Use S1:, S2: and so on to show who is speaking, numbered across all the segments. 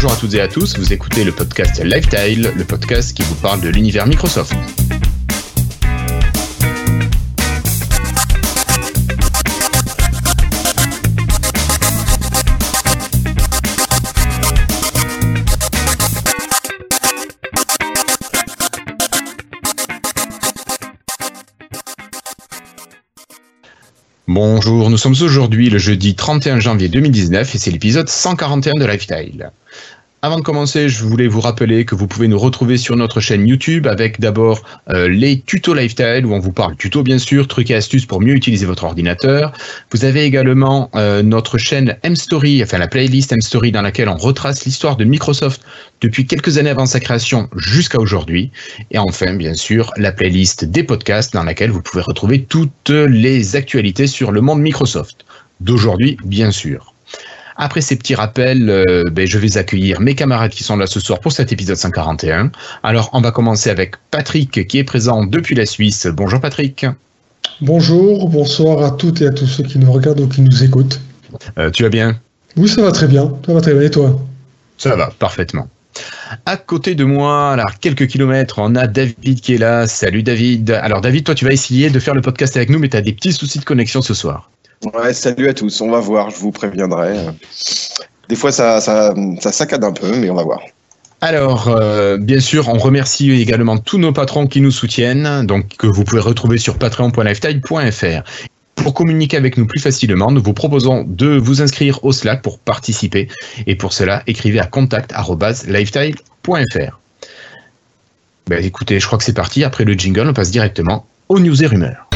S1: Bonjour à toutes et à tous, vous écoutez le podcast Lifetile, le podcast qui vous parle de l'univers Microsoft. Bonjour, nous sommes aujourd'hui le jeudi 31 janvier 2019 et c'est l'épisode 141 de Lifestyle. Avant de commencer, je voulais vous rappeler que vous pouvez nous retrouver sur notre chaîne YouTube avec d'abord euh, les tutos lifestyle où on vous parle tuto bien sûr, trucs et astuces pour mieux utiliser votre ordinateur. Vous avez également euh, notre chaîne M-Story, enfin la playlist M-Story dans laquelle on retrace l'histoire de Microsoft depuis quelques années avant sa création jusqu'à aujourd'hui. Et enfin, bien sûr, la playlist des podcasts dans laquelle vous pouvez retrouver toutes les actualités sur le monde Microsoft. D'aujourd'hui, bien sûr. Après ces petits rappels, euh, ben, je vais accueillir mes camarades qui sont là ce soir pour cet épisode 141. Alors, on va commencer avec Patrick qui est présent depuis la Suisse. Bonjour Patrick.
S2: Bonjour, bonsoir à toutes et à tous ceux qui nous regardent ou qui nous écoutent.
S1: Euh, tu vas bien?
S2: Oui, ça va très bien. Ça va très bien. Et toi?
S1: Ça va, parfaitement. À côté de moi, alors quelques kilomètres, on a David qui est là. Salut David. Alors David, toi tu vas essayer de faire le podcast avec nous, mais tu as des petits soucis de connexion ce soir.
S3: Salut à tous. On va voir, je vous préviendrai. Des fois, ça, saccade un peu, mais on va voir.
S1: Alors, euh, bien sûr, on remercie également tous nos patrons qui nous soutiennent, donc que vous pouvez retrouver sur patreon.lifetile.fr. Pour communiquer avec nous plus facilement, nous vous proposons de vous inscrire au Slack pour participer. Et pour cela, écrivez à contact.lifetile.fr. Ben, écoutez, je crois que c'est parti. Après le jingle, on passe directement aux news et rumeurs.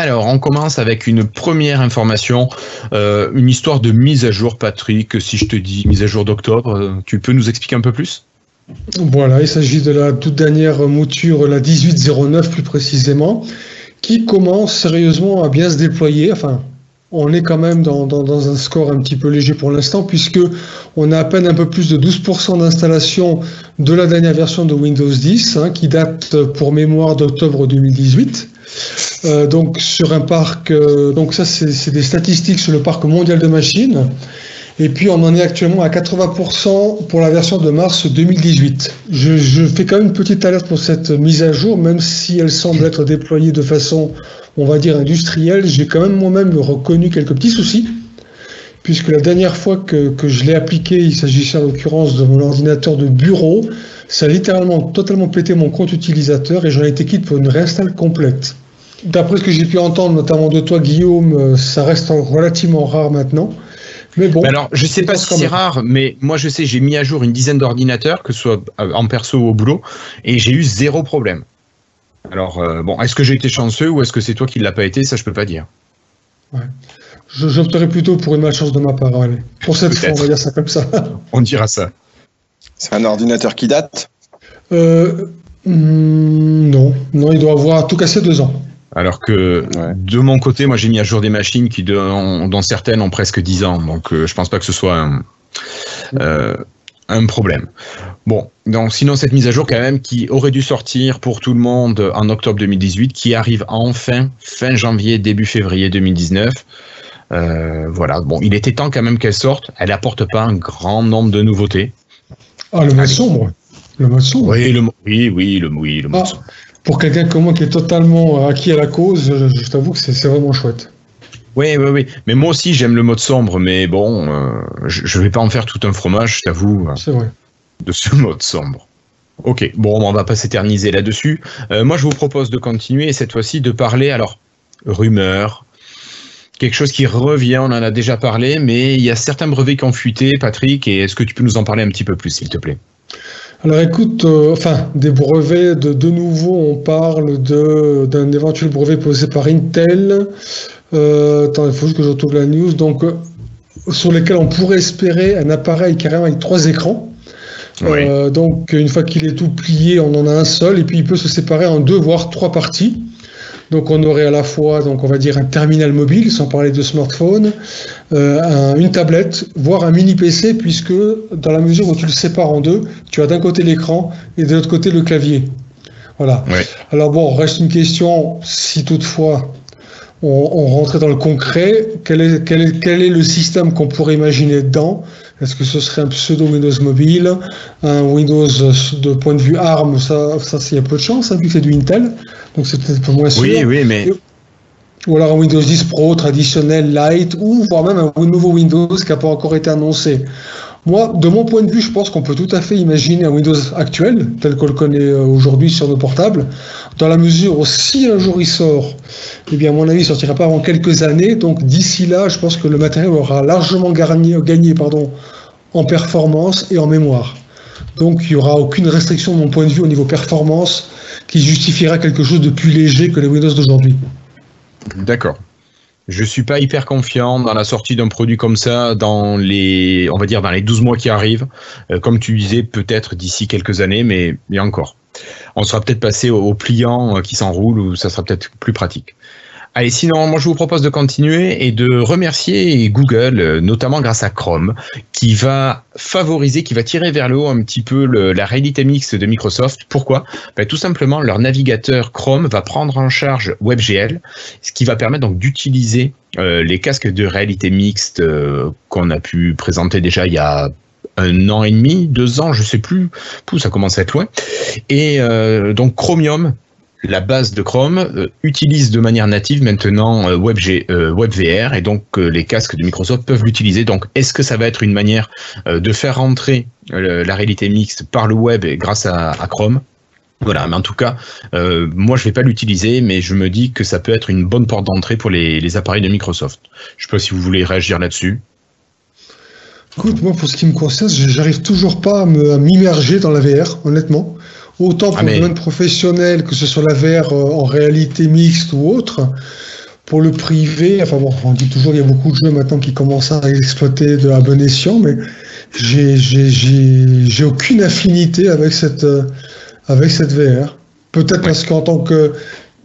S1: Alors, on commence avec une première information, euh, une histoire de mise à jour, Patrick. Si je te dis mise à jour d'octobre, euh, tu peux nous expliquer un peu plus?
S2: Voilà, il s'agit de la toute dernière mouture, la 1809 plus précisément, qui commence sérieusement à bien se déployer. Enfin, on est quand même dans, un score un petit peu léger pour l'instant, puisque on a à peine un peu plus de 12% d'installation de la dernière version de Windows 10, hein, qui date pour mémoire d'octobre 2018. Euh, donc sur un parc, euh, donc ça c'est des statistiques sur le parc mondial de machines. Et puis on en est actuellement à 80% pour la version de mars 2018. Je, je, fais quand même une petite alerte pour cette mise à jour, même si elle semble être déployée de façon, on va dire, industrielle. J'ai quand même moi-même reconnu quelques petits soucis, puisque la dernière fois que, que je l'ai appliqué, il s'agissait en l'occurrence de mon ordinateur de bureau, ça a littéralement totalement pété mon compte utilisateur et j'en ai été quitte pour une réinstall complète. D'après ce que j'ai pu entendre, notamment de toi, Guillaume, euh, ça reste relativement rare maintenant.
S1: Mais bon. alors, je sais pas si c'est rare, mais moi, je sais, j'ai mis à jour une dizaine d'ordinateurs, que ce soit euh, en perso ou au boulot, et j'ai eu zéro problème. Alors, euh, bon, est-ce que j'ai été chanceux ou est-ce que c'est toi qui ne l'as pas été Ça, je peux pas dire.
S2: Ouais. J'opterais plutôt pour une malchance de ma part. Pour cette fois, on va dire ça comme ça.
S1: on dira ça.
S3: C'est un ordinateur qui date?
S2: Euh, hmm, Non, non, il doit avoir tout cassé deux ans.
S1: Alors que de mon côté, moi j'ai mis à jour des machines qui, dont certaines ont presque 10 ans, donc euh, je pense pas que ce soit un, euh, un problème. Bon, donc sinon cette mise à jour quand même qui aurait dû sortir pour tout le monde en octobre 2018, qui arrive enfin fin janvier début février 2019. Euh, voilà, bon, il était temps quand même qu'elle sorte. Elle apporte pas un grand nombre de nouveautés.
S2: Ah, le mode sombre. Le mode sombre.
S1: Oui, le, oui, oui, le, oui, le ah. sombre
S2: pour quelqu'un comme moi qui est totalement acquis à la cause, je, t'avoue que c'est vraiment chouette.
S1: Oui, oui, oui. Mais moi aussi, j'aime le mode sombre, mais bon, euh, je ne vais pas en faire tout un fromage, je t'avoue. Euh,
S2: c'est vrai.
S1: De ce mode sombre. Ok, bon, on va pas s'éterniser là-dessus. Euh, moi, je vous propose de continuer, cette fois-ci, de parler, alors, rumeur, quelque chose qui revient, on en a déjà parlé, mais il y a certains brevets qui ont fuité, Patrick, et est-ce que tu peux nous en parler un petit peu plus, s'il te plaît?
S2: Alors écoute, euh, enfin, des brevets, de, de nouveau, on parle d'un éventuel brevet posé par Intel. Euh, attends, il faut juste que je retrouve la news. Donc, euh, sur lesquels on pourrait espérer un appareil carrément avec trois écrans. donc, une fois qu'il est tout plié, on en a un seul, et puis il peut se séparer en deux, voire trois parties. Donc on aurait à la fois, donc on va dire un terminal mobile, sans parler de smartphone, euh, une tablette, voire un mini PC, puisque dans la mesure où tu le sépares en deux, tu as d'un côté l'écran et de l'autre côté le clavier. Voilà. Alors bon, reste une question, si toutefois on, on rentrait dans le concret, quel est, quel est, quel est le système qu'on pourrait imaginer dedans? Est-ce que ce serait un pseudo Windows mobile, un Windows de point de vue ARM Ça, ça il y a peu de chance, hein, vu que c'est du Intel, donc c'est peut-être un peu moins sûr.
S1: Oui, oui, mais...
S2: Ou alors un Windows 10 Pro traditionnel, light, ou voire même un nouveau Windows qui n'a pas encore été annoncé. Moi, de mon point de vue, je pense qu'on peut tout à fait imaginer un Windows actuel, tel qu'on le connaît euh, aujourd'hui sur nos portables, dans la mesure où si un jour il sort, eh bien, à mon avis, il sortira pas avant quelques années. Donc, d'ici là, je pense que le matériel aura largement gagné, gagné pardon, en performance et en mémoire. Donc, il n'y aura aucune restriction de mon point de vue au niveau performance qui justifiera quelque chose de plus léger que les Windows d'aujourd'hui.
S1: D'accord je suis pas hyper confiant dans la sortie d'un produit comme ça dans les, on va dire, dans les 12 mois qui arrivent. Euh, comme tu disais, peut-être d'ici quelques années, mais, mais encore. On sera peut-être passé au, au pliant euh, qui s'enroule ou ça sera peut-être plus pratique. Allez, sinon, moi je vous propose de continuer et de remercier Google, euh, notamment grâce à Chrome, qui va favoriser, qui va tirer vers le haut un petit peu la réalité mixte de Microsoft. Pourquoi? Ben, Tout simplement, leur navigateur Chrome va prendre en charge WebGL, ce qui va permettre donc d'utiliser euh, les casques de réalité mixte euh, qu'on a pu présenter déjà il y a un an et demi, deux ans, je sais plus, Pouh, ça commence à être loin. Et donc Chromium la base de Chrome euh, utilise de manière native maintenant euh, WebG, euh, WebVR et donc les casques de Microsoft peuvent l'utiliser. Donc est-ce que ça va être une manière de faire rentrer la réalité mixte par le web grâce à, Chrome? Voilà, mais en tout cas, moi je vais pas l'utiliser, mais je me dis que ça peut être une bonne porte d'entrée pour les, appareils de Microsoft. Je sais pas si vous voulez réagir là-dessus.
S2: Écoute, moi pour ce qui me concerne, j'arrive toujours pas à m'immerger dans la VR, honnêtement autant pour le domaine professionnel, que ce soit la VR euh, en réalité mixte ou autre. Pour le privé, enfin bon, on dit toujours qu'il y a beaucoup de jeux maintenant qui commencent à exploiter de la bonne escient, mais j'ai aucune affinité avec cette, euh, avec cette VR. Peut-être parce qu'en tant que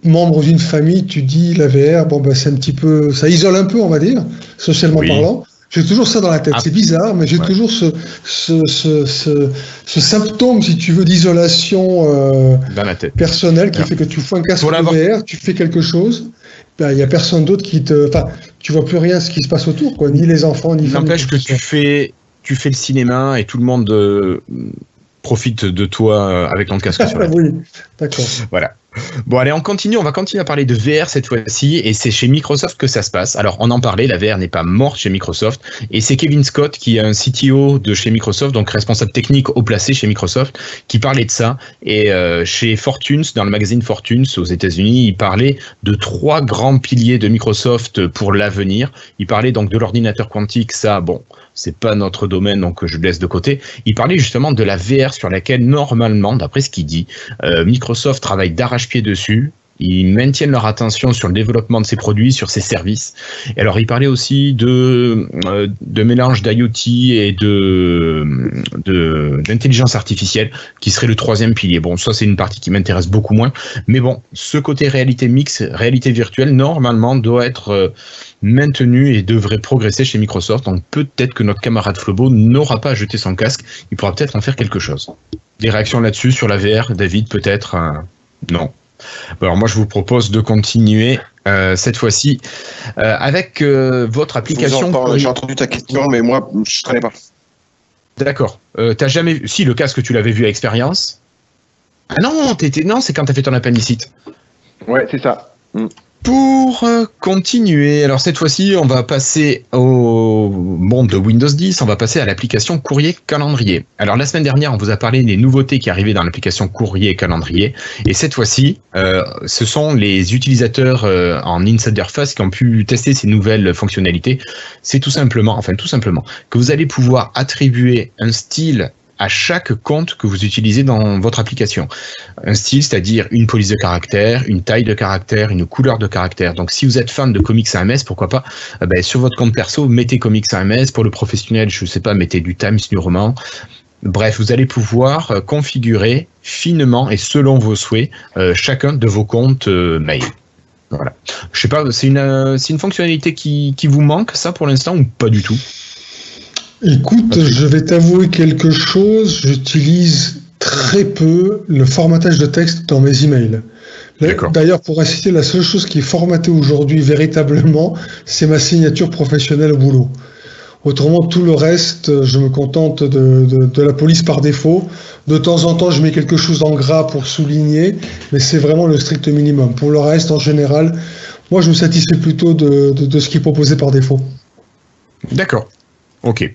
S2: membre d'une famille, tu dis la VR, bon, ben, c'est un petit peu, ça isole un peu, on va dire, socialement parlant. J'ai toujours ça dans la tête. Ah. C'est bizarre, mais j'ai toujours ce, ce, ce, ce, symptôme, si tu veux, d'isolation euh, personnelle qui fait que tu fous un casque VR, tu fais quelque chose, ben, il n'y a personne d'autre qui te. Enfin, tu vois plus rien ce qui se passe autour, quoi. Ni les enfants, ni
S1: N'empêche que tu fais, tu fais le cinéma et tout le monde euh, profite de toi euh, avec ton casque sur la
S2: Oui, d'accord.
S1: Voilà. Bon, allez, on continue. On va continuer à parler de VR cette fois-ci. Et c'est chez Microsoft que ça se passe. Alors, on en parlait, la VR n'est pas morte chez Microsoft. Et c'est Kevin Scott, qui est un CTO de chez Microsoft, donc responsable technique au placé chez Microsoft, qui parlait de ça. Et euh, chez Fortunes, dans le magazine Fortunes aux États-Unis, il parlait de trois grands piliers de Microsoft pour l'avenir. Il parlait donc de l'ordinateur quantique. Ça, bon, c'est pas notre domaine, donc je le laisse de côté. Il parlait justement de la VR sur laquelle, normalement, d'après ce qu'il dit, euh, Microsoft travaille d'arrache-pied dessus. Ils maintiennent leur attention sur le développement de ses produits, sur ses services. Et alors, il parlait aussi de, euh, de mélange d'IoT et de, d'intelligence artificielle, qui serait le troisième pilier. Bon, ça, c'est une partie qui m'intéresse beaucoup moins. Mais bon, ce côté réalité mixte, réalité virtuelle, normalement, doit être euh, maintenu et devrait progresser chez Microsoft. Donc peut-être que notre camarade Flobo n'aura pas à jeter son casque, il pourra peut-être en faire quelque chose. Des réactions là-dessus sur la VR, David, peut-être Non. Alors moi je vous propose de continuer euh, cette fois-ci euh, avec votre application.
S3: J'ai entendu ta question, mais moi je ne connais pas.
S1: D'accord. t'as jamais si le casque tu l'avais vu à expérience? Ah non, non, c'est quand tu as fait ton appendicite.
S3: Ouais, c'est ça. Mm.
S1: Pour euh, continuer, alors cette fois-ci, on va passer au monde de Windows 10, on va passer à l'application Courrier Calendrier. Alors la semaine dernière, on vous a parlé des nouveautés qui arrivaient dans l'application Courrier Calendrier, et cette fois-ci, euh, ce sont les utilisateurs euh, en Insider Face qui ont pu tester ces nouvelles fonctionnalités. C'est tout simplement, enfin tout simplement, que vous allez pouvoir attribuer un style à chaque compte que vous utilisez dans votre application. Un style, c'est-à-dire une police de caractère, une taille de caractère, une couleur de caractère. Donc si vous êtes fan de comics AMS, pourquoi pas, euh, ben, sur votre compte perso, mettez comics AMS. Pour le professionnel, je ne sais pas, mettez du Times New Roman. Bref, vous allez pouvoir euh, configurer finement et selon vos souhaits euh, chacun de vos comptes mail. Voilà. Je sais pas, c'est une, fonctionnalité qui vous manque, ça, pour l'instant, ou pas du tout?
S2: Écoute, je vais t'avouer quelque chose. J'utilise très peu le formatage de texte dans mes emails. D'ailleurs, pour inciter, la seule chose qui est formatée aujourd'hui véritablement, c'est ma signature professionnelle au boulot. Autrement, tout le reste, je me contente de, la police par défaut. De temps en temps, je mets quelque chose en gras pour souligner, mais c'est vraiment le strict minimum. Pour le reste, en général, moi, je me satisfais plutôt de, ce qui est proposé par défaut.
S1: D'accord. Ok.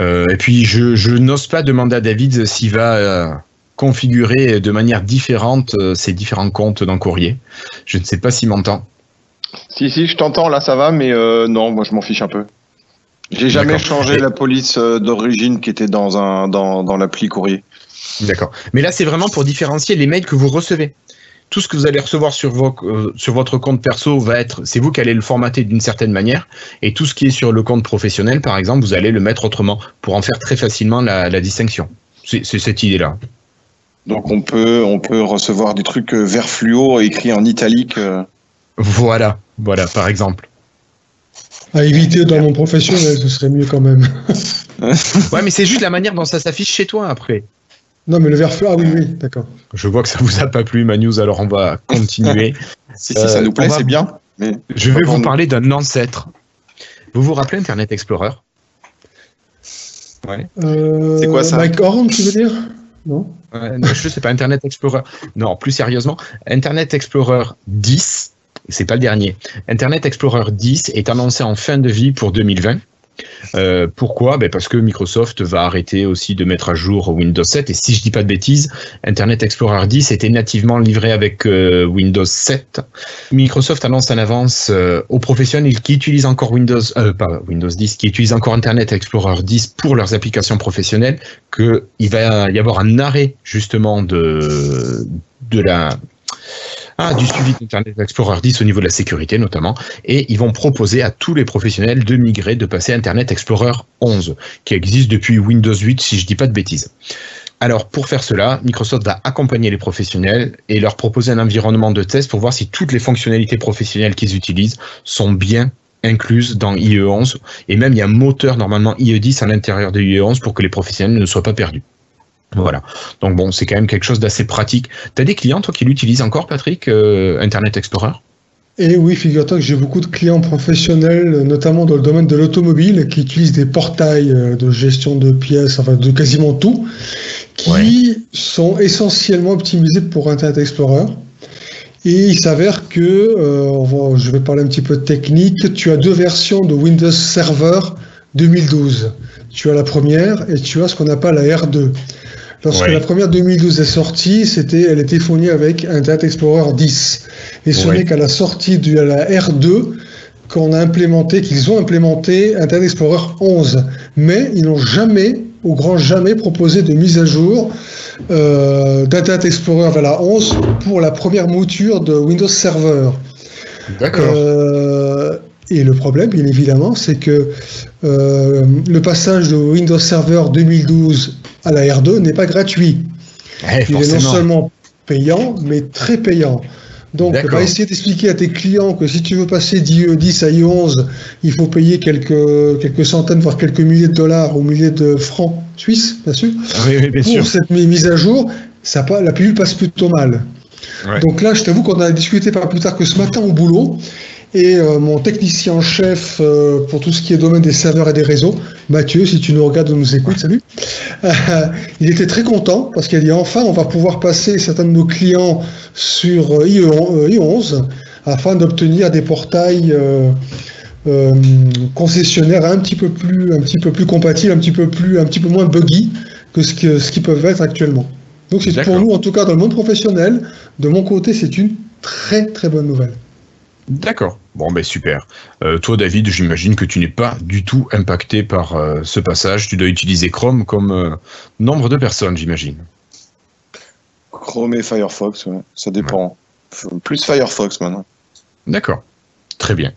S1: Euh, et puis, je, n'ose pas demander à David s'il va euh, configurer de manière différente euh, ces différents comptes dans Courrier. Je ne sais pas s'il m'entend.
S3: Si, si, je t'entends, là, ça va, mais non, moi, je m'en fiche un peu. J'ai jamais changé la police d'origine qui était dans, un, dans, dans l'appli courrier.
S1: D'accord. Mais là, c'est vraiment pour différencier les mails que vous recevez. Tout ce que vous allez recevoir sur, vos, euh, sur votre compte perso va être, c'est vous qui allez le formater d'une certaine manière, et tout ce qui est sur le compte professionnel, par exemple, vous allez le mettre autrement pour en faire très facilement la, la distinction. C'est, cette idée-là.
S3: Donc on peut, on peut recevoir des trucs euh, vert fluo écrits en italique.
S1: Voilà, voilà, par exemple.
S2: À éviter dans mon professionnel, ce serait mieux quand même.
S1: ouais, mais c'est juste la manière dont ça s'affiche chez toi après.
S2: Non, mais le verre ah oui, oui, d'accord.
S1: Je vois que ça vous a pas plu, Manus, alors on va continuer.
S3: si, si, ça nous plaît, c'est bien.
S1: Mais je vais vous parler d'un ancêtre. Vous vous rappelez Internet Explorer?
S2: Ouais. Euh, c'est quoi ça? Mike Horn, tu veux dire?
S1: Non? Ouais, Non, je sais pas, Internet Explorer. Non, plus sérieusement, Internet Explorer 10 c'est pas le dernier. Internet Explorer 10 est annoncé en fin de vie pour 2020. Euh, pourquoi? Ben Parce que Microsoft va arrêter aussi de mettre à jour Windows 7. Et si je dis pas de bêtises, Internet Explorer 10 était nativement livré avec euh, Windows 7. Microsoft annonce en avance euh, aux professionnels qui utilisent encore Windows, pas Windows 10, qui utilisent encore Internet Explorer 10 pour leurs applications professionnelles, qu'il va y avoir un arrêt justement de la du suivi d'Internet Explorer 10 au niveau de la sécurité notamment, et ils vont proposer à tous les professionnels de migrer, de passer à Internet Explorer 11, qui existe depuis Windows 8 si je dis pas de bêtises. Alors pour faire cela, Microsoft va accompagner les professionnels et leur proposer un environnement de test pour voir si toutes les fonctionnalités professionnelles qu'ils utilisent sont bien incluses dans IE11 et même il y a un moteur normalement IE10 à l'intérieur de IE11 pour que les professionnels ne soient pas perdus. Voilà. Donc bon, c'est quand même quelque chose d'assez pratique. Tu as des clients, toi, qui l'utilisent encore, Patrick, euh, Internet Explorer?
S2: Et oui, figure-toi que j'ai beaucoup de clients professionnels, notamment dans le domaine de l'automobile, qui utilisent des portails euh, de gestion de pièces, enfin de quasiment tout, qui sont essentiellement optimisés pour Internet Explorer. Et il s'avère que, euh, je vais parler un petit peu de technique, tu as deux versions de Windows Server 2012. Tu as la première et tu as ce qu'on appelle la R2. Lorsque la première 2012 est sortie, c'était, elle était fournie avec Internet Explorer 10. Et ce n'est qu'à la sortie de la R2 qu'on a implémenté, qu'ils ont implémenté Internet Explorer 11. Mais ils n'ont jamais, au grand jamais, proposé de mise à jour euh, d'Internet Explorer vers la 11 pour la première mouture de Windows Server.
S1: D'accord.
S2: Euh, et le problème, bien évidemment, c'est que euh, le passage de Windows Server 2012 à la R2 n'est pas gratuit. Il est non seulement payant, mais très payant. Donc, on va essayer d'expliquer à tes clients que si tu veux passer d'IE10 à IE11, il faut payer quelques, quelques centaines, voire quelques milliers de dollars ou milliers de francs suisses, bien sûr. pour cette mise à jour, ça, la pilule passe plutôt mal. Donc là, je t'avoue qu'on a discuté pas plus tard que ce matin au boulot. Et euh, mon technicien en chef euh, pour tout ce qui est domaine des serveurs et des réseaux, Mathieu, si tu nous regardes ou nous écoutes, salut. Euh, il était très content parce qu'il a dit enfin on va pouvoir passer certains de nos clients sur IE11 afin d'obtenir des portails concessionnaires un petit peu plus un petit peu plus compatibles, un petit peu plus un petit peu moins buggy que ce que ce qu'ils peuvent être actuellement. Donc c'est pour nous en tout cas dans le monde professionnel, de mon côté, c'est une très très bonne nouvelle.
S1: D'accord. Bon, ben super. Euh, toi, David, j'imagine que tu n'es pas du tout impacté par euh, ce passage. Tu dois utiliser Chrome comme euh, nombre de personnes, j'imagine.
S3: Chrome et Firefox, ça dépend. Plus Firefox maintenant.
S1: D'accord. Très bien.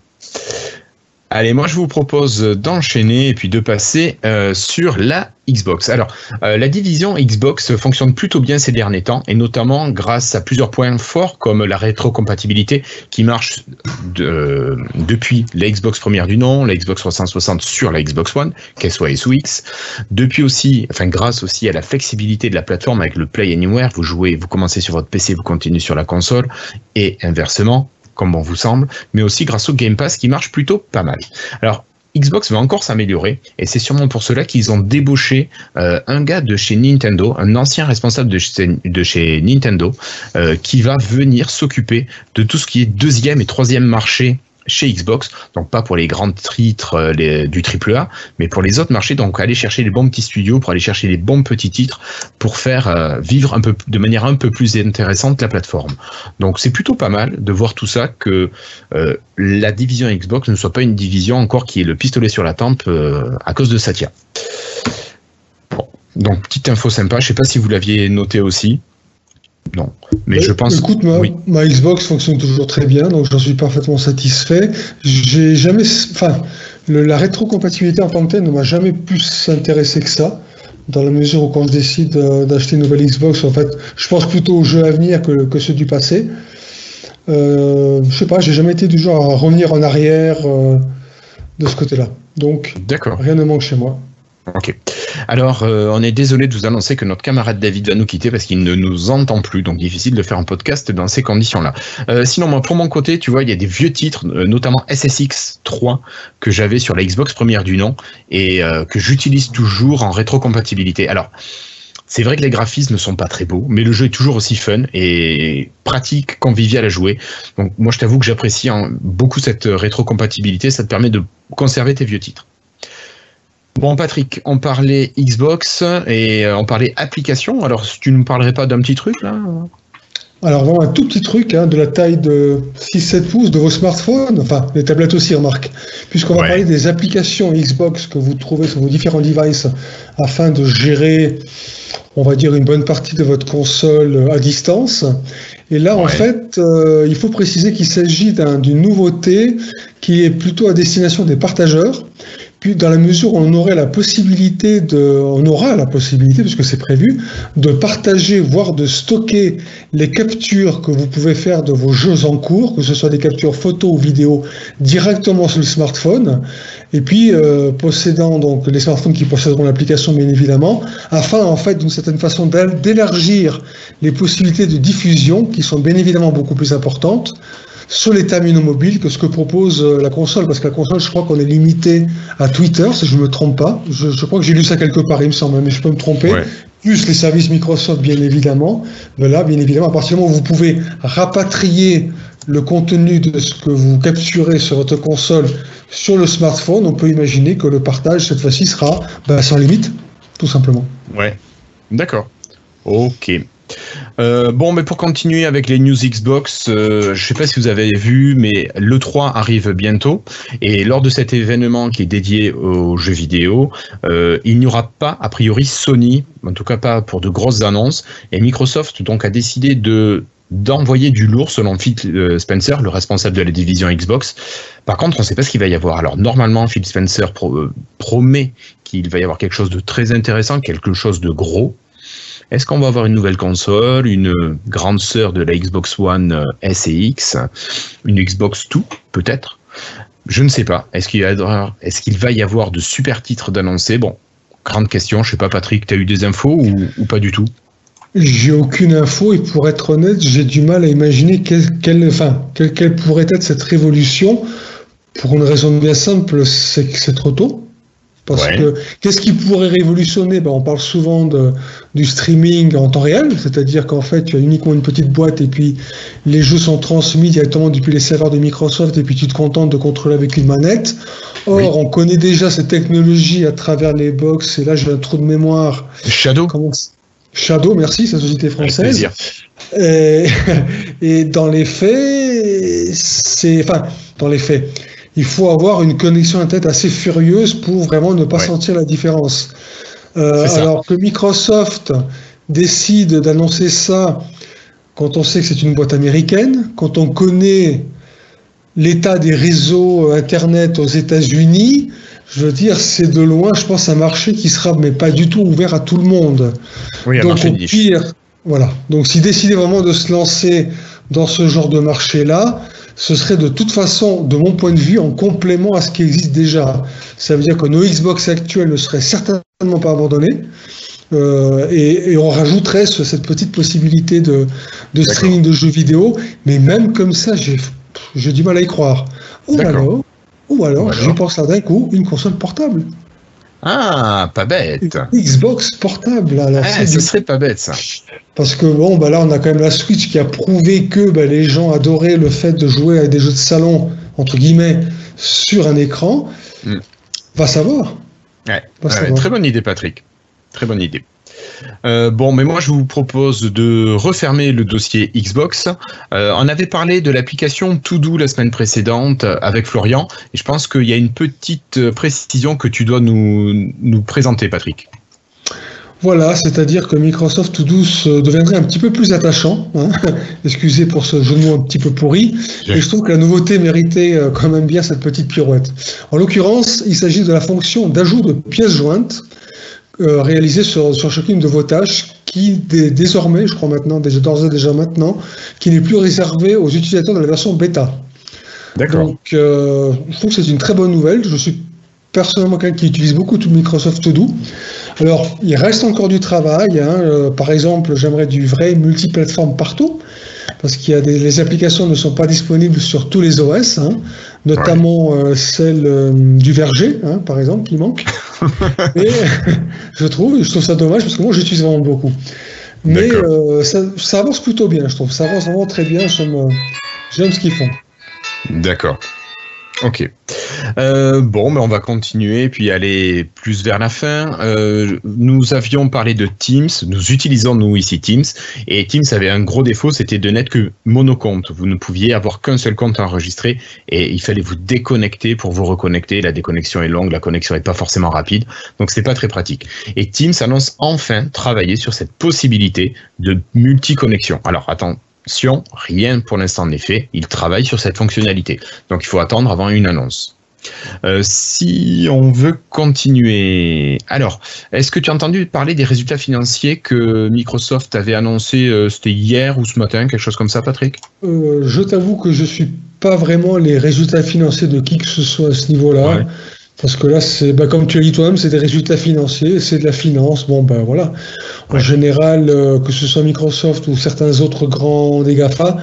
S1: Allez, moi je vous propose d'enchaîner et puis de passer euh, sur la Xbox. Alors, euh, la division Xbox fonctionne plutôt bien ces derniers temps, et notamment grâce à plusieurs points forts comme la rétrocompatibilité qui marche de, depuis la Xbox première du nom, la Xbox 360 sur la Xbox One, qu'elle soit S ou X. Depuis aussi, enfin grâce aussi à la flexibilité de la plateforme avec le Play Anywhere, vous jouez, vous commencez sur votre PC, vous continuez sur la console, et inversement, comme on vous semble, mais aussi grâce au Game Pass qui marche plutôt pas mal. Alors, Xbox va encore s'améliorer et c'est sûrement pour cela qu'ils ont débauché euh, un gars de chez Nintendo, un ancien responsable de chez, de chez Nintendo, euh, qui va venir s'occuper de tout ce qui est deuxième et troisième marché chez Xbox, donc pas pour les grands titres euh, les, du AAA, mais pour les autres marchés, donc aller chercher les bons petits studios, pour aller chercher les bons petits titres, pour faire euh, vivre un peu de manière un peu plus intéressante la plateforme. Donc c'est plutôt pas mal de voir tout ça que euh, la division Xbox ne soit pas une division encore qui est le pistolet sur la tempe à cause de Satya. Bon, donc petite info sympa, je sais pas si vous l'aviez noté aussi non. Mais je pense.
S2: Écoute, ma, Xbox fonctionne toujours très bien, donc j'en suis parfaitement satisfait. J'ai jamais, enfin, la rétrocompatibilité en tant que telle ne m'a jamais plus intéressé que ça. Dans la mesure où quand je décide euh, d'acheter une nouvelle Xbox, en fait, je pense plutôt aux jeux à venir que, ceux du passé. Euh, je sais pas, j'ai jamais été du genre à revenir en arrière euh, de ce côté-là. Donc, rien ne manque chez moi.
S1: Ok. Alors, euh, on est désolé de vous annoncer que notre camarade David va nous quitter parce qu'il ne nous entend plus, donc difficile de faire un podcast dans ces conditions-là. Euh, sinon, moi, pour mon côté, tu vois, il y a des vieux titres, euh, notamment SSX 3 que j'avais sur la Xbox première du nom et que j'utilise toujours en rétrocompatibilité. Alors. C'est vrai que les graphismes ne sont pas très beaux, mais le jeu est toujours aussi fun et pratique, convivial à jouer. Donc moi je t'avoue que j'apprécie beaucoup cette rétrocompatibilité, ça te permet de conserver tes vieux titres. Bon, Patrick, on parlait Xbox et euh, on parlait application. Alors, tu ne nous parlerais pas d'un petit truc là?
S2: Alors vraiment un tout petit truc hein, de la taille de 6-7 pouces de vos smartphones, enfin les tablettes aussi remarque, puisqu'on va parler des applications Xbox que vous trouvez sur vos différents devices afin de gérer, on va dire, une bonne partie de votre console à distance. Et là, en fait, euh, il faut préciser qu'il s'agit d'une nouveauté qui est plutôt à destination des partageurs dans la mesure où on aurait la possibilité de, on aura la possibilité, puisque c'est prévu, de partager, voire de stocker les captures que vous pouvez faire de vos jeux en cours, que ce soit des captures photo ou vidéo, directement sur le smartphone, et puis euh, possédant donc les smartphones qui posséderont l'application, bien évidemment, afin en fait d'une certaine façon d'élargir les possibilités de diffusion, qui sont bien évidemment beaucoup plus importantes sur les terminaux mobiles que ce que propose euh, la console. Parce que la console, je crois qu'on est limité à Twitter, si je ne me trompe pas. Je, crois que j'ai lu ça quelque part, il me semble, mais je peux me tromper. Plus les services Microsoft, bien évidemment. Mais là, bien évidemment, à partir du moment où vous pouvez rapatrier le contenu de ce que vous capturez sur votre console sur le smartphone, on peut imaginer que le partage, cette fois-ci, sera ben, sans limite, tout simplement.
S1: Ouais, d'accord. Ok. Euh, bon, mais pour continuer avec les news Xbox, euh, je sais pas si vous avez vu, mais le 3 arrive bientôt. Et lors de cet événement qui est dédié aux jeux vidéo, euh, il n'y aura pas, a priori, Sony, en tout cas pas pour de grosses annonces. Et Microsoft donc a décidé de d'envoyer du lourd selon Phil Spencer, le responsable de la division Xbox. Par contre, on ne sait pas ce qu'il va y avoir. Alors normalement, Phil Spencer promet qu'il va y avoir quelque chose de très intéressant, quelque chose de gros. Est-ce qu'on va avoir une nouvelle console, une grande sœur de la Xbox One euh, S et X, une Xbox 2 peut-être? Je ne sais pas. Est-ce qu'il va y avoir de super titres d'annoncer Bon, grande question. Je sais pas, Patrick, tu as eu des infos ou, pas du tout?
S2: J'ai aucune info et pour être honnête, j'ai du mal à imaginer quelle, quelle pourrait être cette révolution. Pour une raison bien simple, c'est que c'est trop tôt. Parce que qu'est-ce qui pourrait révolutionner? Ben, On parle souvent de, du streaming en temps réel, c'est-à-dire qu'en fait, tu as uniquement une petite boîte et puis les jeux sont transmis directement depuis les serveurs de Microsoft et puis tu te contentes de contrôler avec une manette. Or, on connaît déjà cette technologie à travers les box, et là j'ai un trou de mémoire.
S1: Shadow
S2: Shadow, merci, c'est la société française. Et, et dans les faits, c'est. Enfin, dans les faits il faut avoir une connexion à tête assez furieuse pour vraiment ne pas sentir la différence. Euh, alors que Microsoft décide d'annoncer ça quand on sait que c'est une boîte américaine, quand on connaît l'état des réseaux Internet aux États-Unis, je veux dire, c'est de loin, je pense, un marché qui sera mais pas du tout ouvert à tout le monde.
S1: Oui,
S2: Donc au pire, voilà. Donc s'ils décidaient vraiment de se lancer dans ce genre de marché-là, ce serait de toute façon, de mon point de vue, en complément à ce qui existe déjà. Ça veut dire que nos Xbox actuels ne seraient certainement pas abandonnés. Euh, et, et on rajouterait ce- cette petite possibilité de, streaming de jeux vidéo. Mais même comme ça, j'ai du mal à y croire. Ou alors, ou alors,
S1: Ou alors.
S2: je pense là d'un coup, une console portable.
S1: Ah, pas bête.
S2: Xbox portable. Alors,
S1: Ah,
S2: c'est
S1: ce
S2: du-
S1: serait pas bête ça.
S2: Parce que bon, bah là, on a quand même la Switch qui a prouvé que bah, les gens adoraient le fait de jouer à des jeux de salon, entre guillemets, sur un écran.
S1: Mm.
S2: Va savoir.
S1: Ouais,
S2: Va
S1: ouais,
S2: savoir.
S1: très bonne idée, Patrick. Très bonne idée. Euh, bon, mais moi je vous propose de refermer le dossier Xbox. Euh, on avait parlé de l'application To-Do la semaine précédente avec Florian, et je pense qu'il y a une petite précision que tu dois nous, nous présenter, Patrick.
S2: Voilà, c'est-à-dire que Microsoft tout douce euh, deviendrait un petit peu plus attachant. hein. Excusez pour ce jeu de mots un petit peu pourri. Et je trouve que la nouveauté méritait euh, quand même bien cette petite pirouette. En l'occurrence, il s'agit de la fonction d'ajout de pièces jointes euh, réalisée sur, sur chacune de vos tâches qui dé- désormais, je crois maintenant, déjà d'ores et déjà maintenant, qui n'est plus réservée aux utilisateurs de la version bêta. Donc, euh, je trouve que c'est une très bonne nouvelle. Je suis personnellement quelqu'un qui utilise beaucoup tout Microsoft To Do. Alors, il reste encore du travail. hein. Euh, par exemple, j'aimerais du vrai multiplateforme partout, parce qu'il y a des les applications ne sont pas disponibles sur tous les OS, hein, notamment euh, celle euh, du Verger, hein, par exemple, qui manque. Et je trouve, je trouve ça dommage parce que moi, j'utilise vraiment beaucoup. Mais euh, ça, ça avance plutôt bien, je trouve. Ça avance vraiment très bien. J'aime, j'aime ce qu'ils font.
S1: D'accord. Ok. Euh, bon, mais on va continuer puis aller plus vers la fin. Euh, nous avions parlé de Teams. Nous utilisons nous ici Teams et Teams avait un gros défaut, c'était de n'être que monocompte. Vous ne pouviez avoir qu'un seul compte enregistré et il fallait vous déconnecter pour vous reconnecter. La déconnexion est longue, la connexion n'est pas forcément rapide, donc c'est pas très pratique. Et Teams annonce enfin travailler sur cette possibilité de multi-connexion. Alors. Attention, rien pour l'instant n'est fait. Il travaille sur cette fonctionnalité. Donc il faut attendre avant une annonce. Euh, si on veut continuer. Alors, est-ce que tu as entendu parler des résultats financiers que Microsoft avait annoncé euh, C'était hier ou ce matin, quelque chose comme ça, Patrick?
S2: Euh, je t'avoue que je suis pas vraiment les résultats financiers de qui que ce soit à ce niveau-là.
S1: Ouais.
S2: Parce que là, c'est bah, comme tu as dit toi-même, c'est des résultats financiers, c'est de la finance. Bon, ben voilà. En général, euh, que ce soit Microsoft ou certains autres grands des GAFA,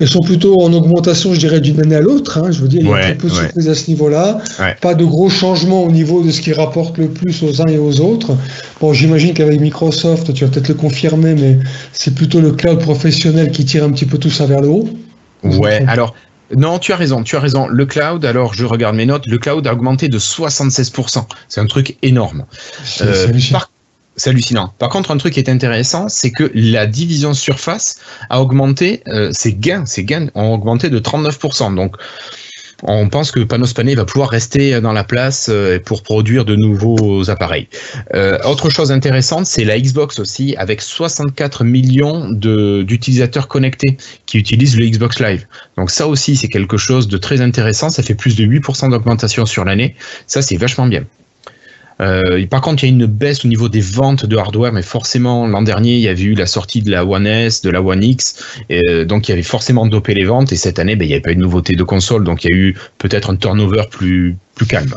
S2: elles sont plutôt en augmentation, je dirais, d'une année à l'autre. hein. Je veux dire, il y a
S1: Ouais,
S2: très peu de
S1: ouais.
S2: surprises à ce niveau-là.
S1: Ouais.
S2: Pas de gros changements au niveau de ce qui rapporte le plus aux uns et aux autres. Bon, j'imagine qu'avec Microsoft, tu vas peut-être le confirmer, mais c'est plutôt le cloud professionnel qui tire un petit peu tout ça vers le haut.
S1: Ouais, alors. Non, tu as raison, tu as raison. Le cloud, alors je regarde mes notes, le cloud a augmenté de 76%. C'est un truc énorme.
S2: C'est
S1: Euh,
S2: c'est hallucinant.
S1: par- C'est hallucinant. Par contre, un truc qui est intéressant, c'est que la division surface a augmenté, euh, ses gains, ses gains ont augmenté de 39%. Donc, on pense que Panos Panay va pouvoir rester dans la place euh, pour produire de nouveaux appareils. Euh, autre chose intéressante, c'est la Xbox aussi, avec 64 millions d'utilisateurs connectés qui utilisent le Xbox Live. Donc ça aussi, c'est quelque chose de très intéressant. Ça fait plus de 8% d'augmentation sur l'année. Ça, c'est vachement bien. Euh, par contre, il y a une baisse au niveau des ventes de hardware, mais forcément, l'an dernier, il y avait eu la sortie de la One S, de la One X, euh, donc il y avait forcément dopé les ventes, et cette année, ben, il n'y avait pas eu de nouveauté de console, donc il y a eu peut-être un turnover plus, calme.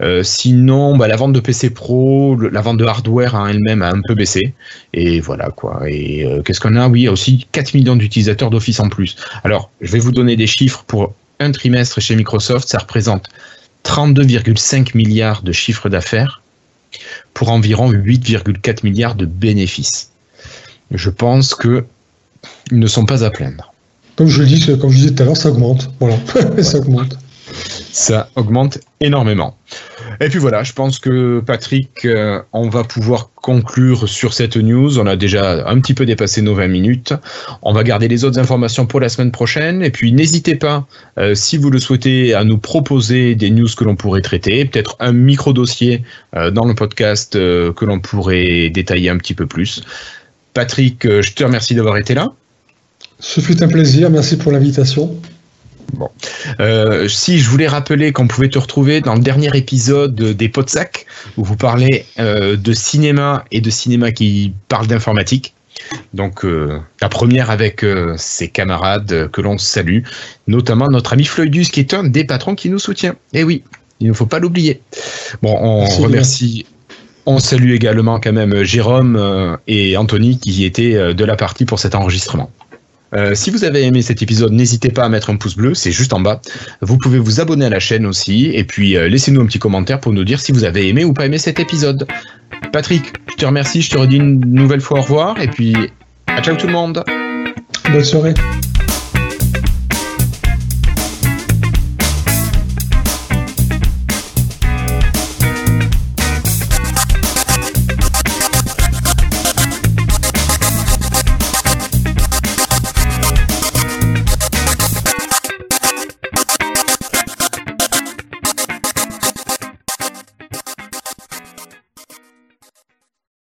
S1: Euh, sinon, bah, la vente de PC Pro, la vente de hardware en elle-même a un peu baissé, et voilà quoi. Et qu'est-ce qu'on a? Oui, il y a aussi 4 millions d'utilisateurs d'Office en plus. Alors, je vais vous donner des chiffres pour un trimestre chez Microsoft, ça représente 32,5 milliards de chiffre d'affaires pour environ 8,4 milliards de bénéfices. Je pense que ils ne sont pas à plaindre.
S2: Comme je le dis, comme je disais tout à l'heure, ça augmente. Voilà, ça augmente.
S1: Ça augmente énormément. Et puis voilà, je pense que Patrick, euh, on va pouvoir conclure sur cette news. On a déjà un petit peu dépassé nos 20 minutes. On va garder les autres informations pour la semaine prochaine. Et puis n'hésitez pas, euh, si vous le souhaitez, à nous proposer des news que l'on pourrait traiter, peut-être un micro-dossier euh, dans le podcast que l'on pourrait détailler un petit peu plus. Patrick, je te remercie d'avoir été là.
S2: Ce fut un plaisir, merci pour l'invitation.
S1: Bon. Euh, si je voulais rappeler qu'on pouvait te retrouver dans le dernier épisode des Pots de Sac, où vous parlez euh, de cinéma et de cinéma qui parle d'informatique. Donc euh, la première avec ses camarades que l'on salue, notamment notre ami Floydus qui est un des patrons qui nous soutient. Et eh oui, il ne faut pas l'oublier. Bon, on remercie. On salue également quand même Jérôme et Anthony qui étaient de la partie pour cet enregistrement. Euh, si vous avez aimé cet épisode, n'hésitez pas à mettre un pouce bleu, c'est juste en bas. Vous pouvez vous abonner à la chaîne aussi, et puis euh, laissez-nous un petit commentaire pour nous dire si vous avez aimé ou pas aimé cet épisode. Patrick, je te remercie, je te redis une nouvelle fois au revoir, et puis à ciao tout le monde.
S2: Bonne soirée.